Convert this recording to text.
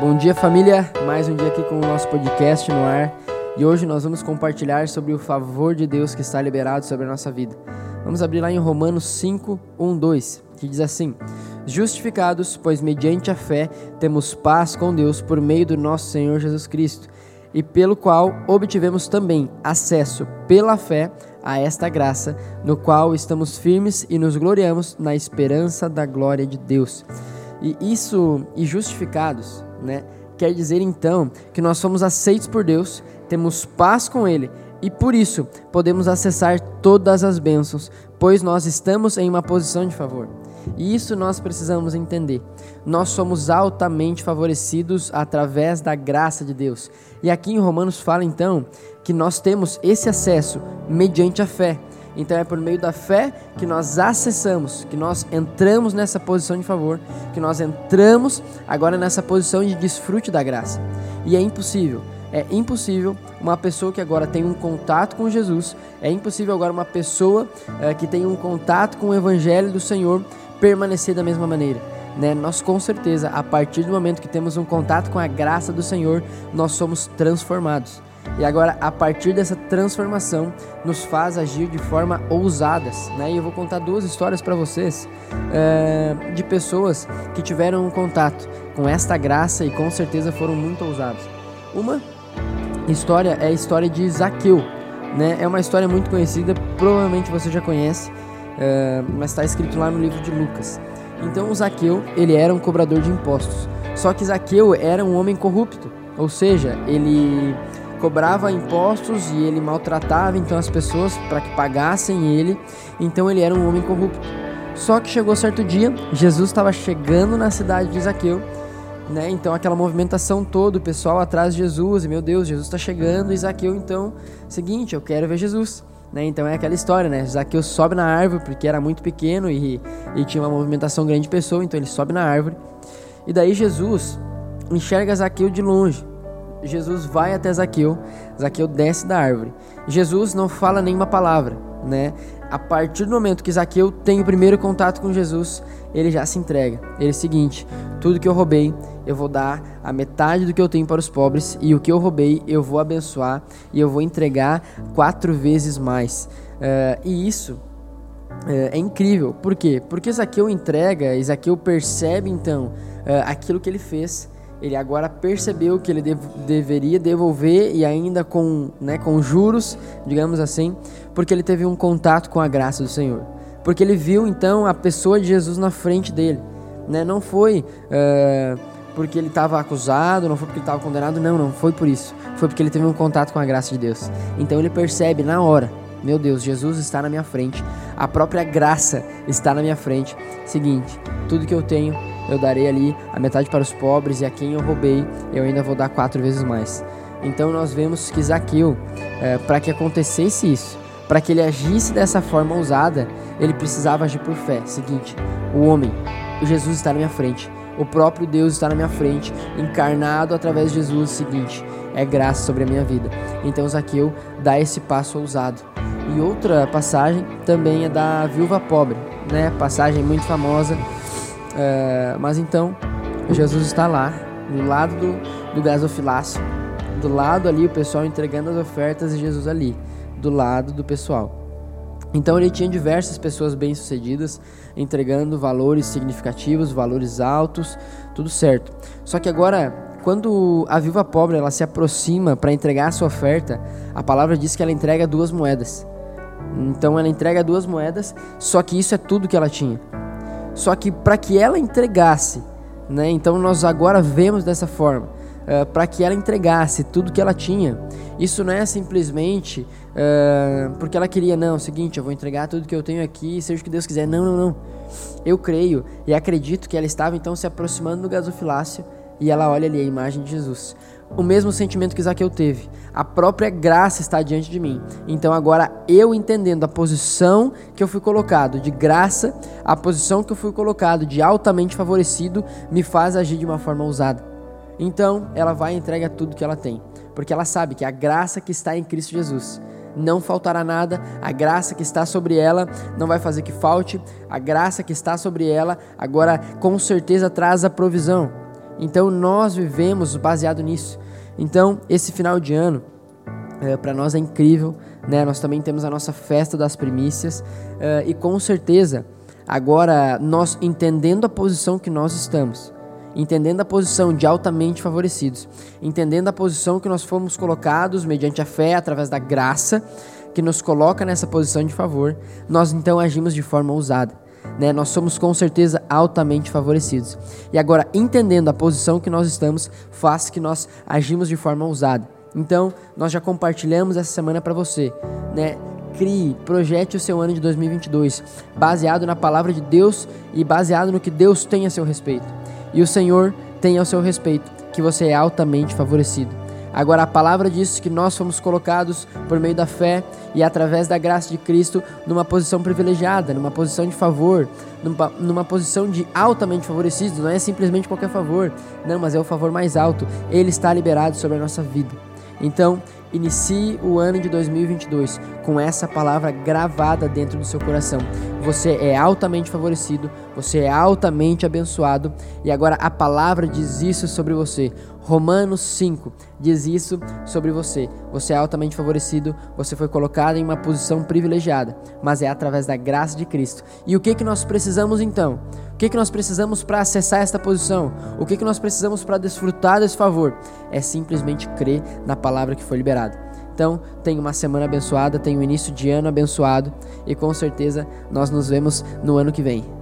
Bom dia, família. Mais um dia aqui com o nosso podcast no ar. E hoje nós vamos compartilhar sobre o favor de Deus que está liberado sobre a nossa vida. Vamos abrir lá em Romanos 5, 1, 2, que diz assim: Justificados, pois mediante a fé temos paz com Deus por meio do nosso Senhor Jesus Cristo, e pelo qual obtivemos também acesso pela fé a esta graça, no qual estamos firmes e nos gloriamos na esperança da glória de Deus. E isso, e justificados, né? Quer dizer então que nós somos aceitos por Deus, temos paz com Ele e por isso podemos acessar todas as bênçãos, pois nós estamos em uma posição de favor. E isso nós precisamos entender. Nós somos altamente favorecidos através da graça de Deus. E aqui em Romanos fala então que nós temos esse acesso mediante a fé. Então é por meio da fé que nós acessamos, que nós entramos nessa posição de favor, que nós entramos agora nessa posição de desfrute da graça. E é impossível, é impossível uma pessoa que agora tem um contato com Jesus, é impossível agora uma pessoa é, que tem um contato com o Evangelho do Senhor permanecer da mesma maneira. Né? Nós com certeza, a partir do momento que temos um contato com a graça do Senhor, nós somos transformados. E agora, a partir dessa transformação, nos faz agir de forma ousadas. Né? E eu vou contar duas histórias para vocês é, de pessoas que tiveram um contato com esta graça e com certeza foram muito ousados. Uma história é a história de Zaqueu. Né? É uma história muito conhecida, provavelmente você já conhece, é, mas está escrito lá no livro de Lucas. Então, o Zaqueu, ele era um cobrador de impostos. Só que Zaqueu era um homem corrupto, ou seja, ele cobrava impostos e ele maltratava então as pessoas para que pagassem ele. Então ele era um homem corrupto. Só que chegou certo dia, Jesus estava chegando na cidade de Zaqueu, né? Então aquela movimentação toda, o pessoal atrás de Jesus, e meu Deus, Jesus está chegando, e Zaqueu então, seguinte, eu quero ver Jesus. Né? Então é aquela história, né? Zaqueu sobe na árvore porque era muito pequeno e, e tinha uma movimentação grande de pessoa, então ele sobe na árvore. E daí Jesus enxerga Zaqueu de longe. Jesus vai até Zaqueu, Zaqueu desce da árvore. Jesus não fala nenhuma palavra, né? A partir do momento que Zaqueu tem o primeiro contato com Jesus, ele já se entrega. Ele é o seguinte: tudo que eu roubei, eu vou dar a metade do que eu tenho para os pobres, e o que eu roubei, eu vou abençoar e eu vou entregar quatro vezes mais. Uh, e isso uh, é incrível. Por quê? Porque Zaqueu entrega, Zaqueu percebe então uh, aquilo que ele fez ele agora percebeu que ele dev deveria devolver e ainda com, né, com juros, digamos assim, porque ele teve um contato com a graça do Senhor. Porque ele viu então a pessoa de Jesus na frente dele. Né? Não foi uh, porque ele estava acusado, não foi porque ele estava condenado, não, não foi por isso. Foi porque ele teve um contato com a graça de Deus. Então ele percebe na hora: meu Deus, Jesus está na minha frente, a própria graça está na minha frente. Seguinte, tudo que eu tenho eu darei ali a metade para os pobres, e a quem eu roubei, eu ainda vou dar quatro vezes mais. Então nós vemos que Zaqueu, é, para que acontecesse isso, para que ele agisse dessa forma ousada, ele precisava agir por fé. Seguinte, o homem, o Jesus está na minha frente, o próprio Deus está na minha frente, encarnado através de Jesus. Seguinte, é graça sobre a minha vida. Então Zaqueu dá esse passo ousado. E outra passagem também é da viúva pobre, né? Passagem muito famosa é, mas então, Jesus está lá, do lado do, do gasofilácio, do lado ali o pessoal entregando as ofertas e Jesus ali, do lado do pessoal. Então ele tinha diversas pessoas bem-sucedidas entregando valores significativos, valores altos, tudo certo. Só que agora, quando a viúva pobre ela se aproxima para entregar a sua oferta, a palavra diz que ela entrega duas moedas. Então ela entrega duas moedas, só que isso é tudo que ela tinha. Só que para que ela entregasse, né? Então nós agora vemos dessa forma, uh, para que ela entregasse tudo que ela tinha. Isso não é simplesmente uh, porque ela queria, não, é o seguinte, eu vou entregar tudo que eu tenho aqui, seja o que Deus quiser. Não, não, não. Eu creio e acredito que ela estava então se aproximando do gasofilácio e ela olha ali a imagem de Jesus o mesmo sentimento que Zaqueu teve. A própria graça está diante de mim. Então agora eu entendendo a posição que eu fui colocado de graça, a posição que eu fui colocado de altamente favorecido, me faz agir de uma forma ousada. Então ela vai e entrega tudo que ela tem, porque ela sabe que a graça que está em Cristo Jesus não faltará nada, a graça que está sobre ela não vai fazer que falte, a graça que está sobre ela agora com certeza traz a provisão. Então nós vivemos baseado nisso. Então esse final de ano é, para nós é incrível, né? Nós também temos a nossa festa das primícias é, e com certeza agora nós entendendo a posição que nós estamos, entendendo a posição de altamente favorecidos, entendendo a posição que nós fomos colocados mediante a fé através da graça que nos coloca nessa posição de favor, nós então agimos de forma ousada. Né? Nós somos com certeza altamente favorecidos. E agora, entendendo a posição que nós estamos, faz que nós agimos de forma ousada. Então, nós já compartilhamos essa semana para você, né? Crie, projete o seu ano de 2022, baseado na palavra de Deus e baseado no que Deus tem a seu respeito. E o Senhor tem ao seu respeito que você é altamente favorecido. Agora, a palavra diz que nós fomos colocados por meio da fé e através da graça de Cristo numa posição privilegiada, numa posição de favor, numa, numa posição de altamente favorecido. Não é simplesmente qualquer favor, não, mas é o favor mais alto. Ele está liberado sobre a nossa vida. Então, inicie o ano de 2022 com essa palavra gravada dentro do seu coração. Você é altamente favorecido, você é altamente abençoado e agora a palavra diz isso sobre você. Romanos 5 diz isso sobre você. Você é altamente favorecido, você foi colocado em uma posição privilegiada, mas é através da graça de Cristo. E o que que nós precisamos então? O que que nós precisamos para acessar esta posição? O que que nós precisamos para desfrutar desse favor? É simplesmente crer na palavra que foi liberada. Então, tenha uma semana abençoada, tenha um início de ano abençoado e com certeza nós nos vemos no ano que vem.